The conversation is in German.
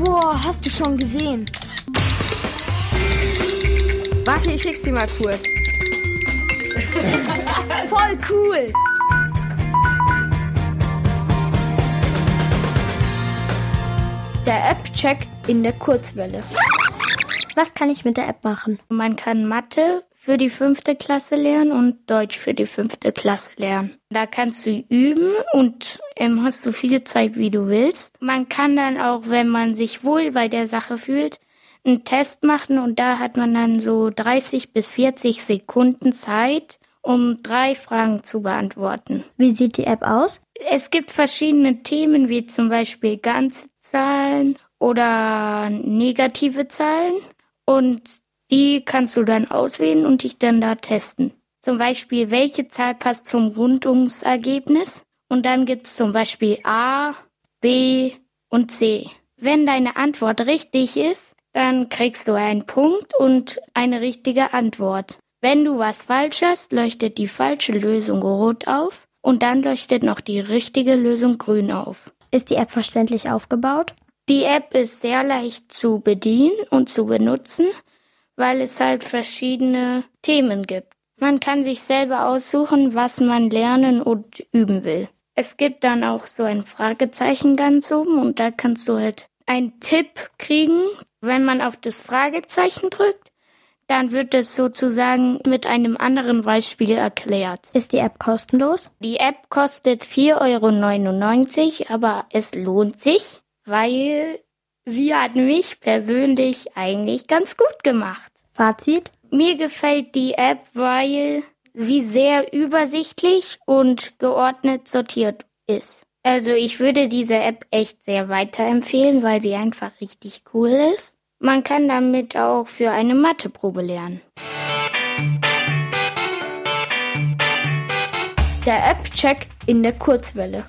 Oh, hast du schon gesehen? Warte, ich schick's dir mal kurz. Voll cool! Der App-Check in der Kurzwelle. Was kann ich mit der App machen? Man kann Mathe für die fünfte Klasse lernen und Deutsch für die fünfte Klasse lernen. Da kannst du üben und ähm, hast du viel Zeit, wie du willst. Man kann dann auch, wenn man sich wohl bei der Sache fühlt, einen Test machen und da hat man dann so 30 bis 40 Sekunden Zeit, um drei Fragen zu beantworten. Wie sieht die App aus? Es gibt verschiedene Themen, wie zum Beispiel Ganzzahlen oder negative Zahlen. Und die kannst du dann auswählen und dich dann da testen. Zum Beispiel, welche Zahl passt zum Rundungsergebnis? Und dann gibt's zum Beispiel A, B und C. Wenn deine Antwort richtig ist, dann kriegst du einen Punkt und eine richtige Antwort. Wenn du was falsch hast, leuchtet die falsche Lösung rot auf und dann leuchtet noch die richtige Lösung grün auf. Ist die App verständlich aufgebaut? Die App ist sehr leicht zu bedienen und zu benutzen, weil es halt verschiedene Themen gibt. Man kann sich selber aussuchen, was man lernen und üben will. Es gibt dann auch so ein Fragezeichen ganz oben und da kannst du halt einen Tipp kriegen. Wenn man auf das Fragezeichen drückt, dann wird es sozusagen mit einem anderen Beispiel erklärt. Ist die App kostenlos? Die App kostet 4,99 Euro, aber es lohnt sich, weil sie hat mich persönlich eigentlich ganz gut gemacht. Fazit? Mir gefällt die App, weil sie sehr übersichtlich und geordnet sortiert ist. Also ich würde diese App echt sehr weiterempfehlen, weil sie einfach richtig cool ist. Man kann damit auch für eine Matheprobe lernen. Der App-Check in der Kurzwelle.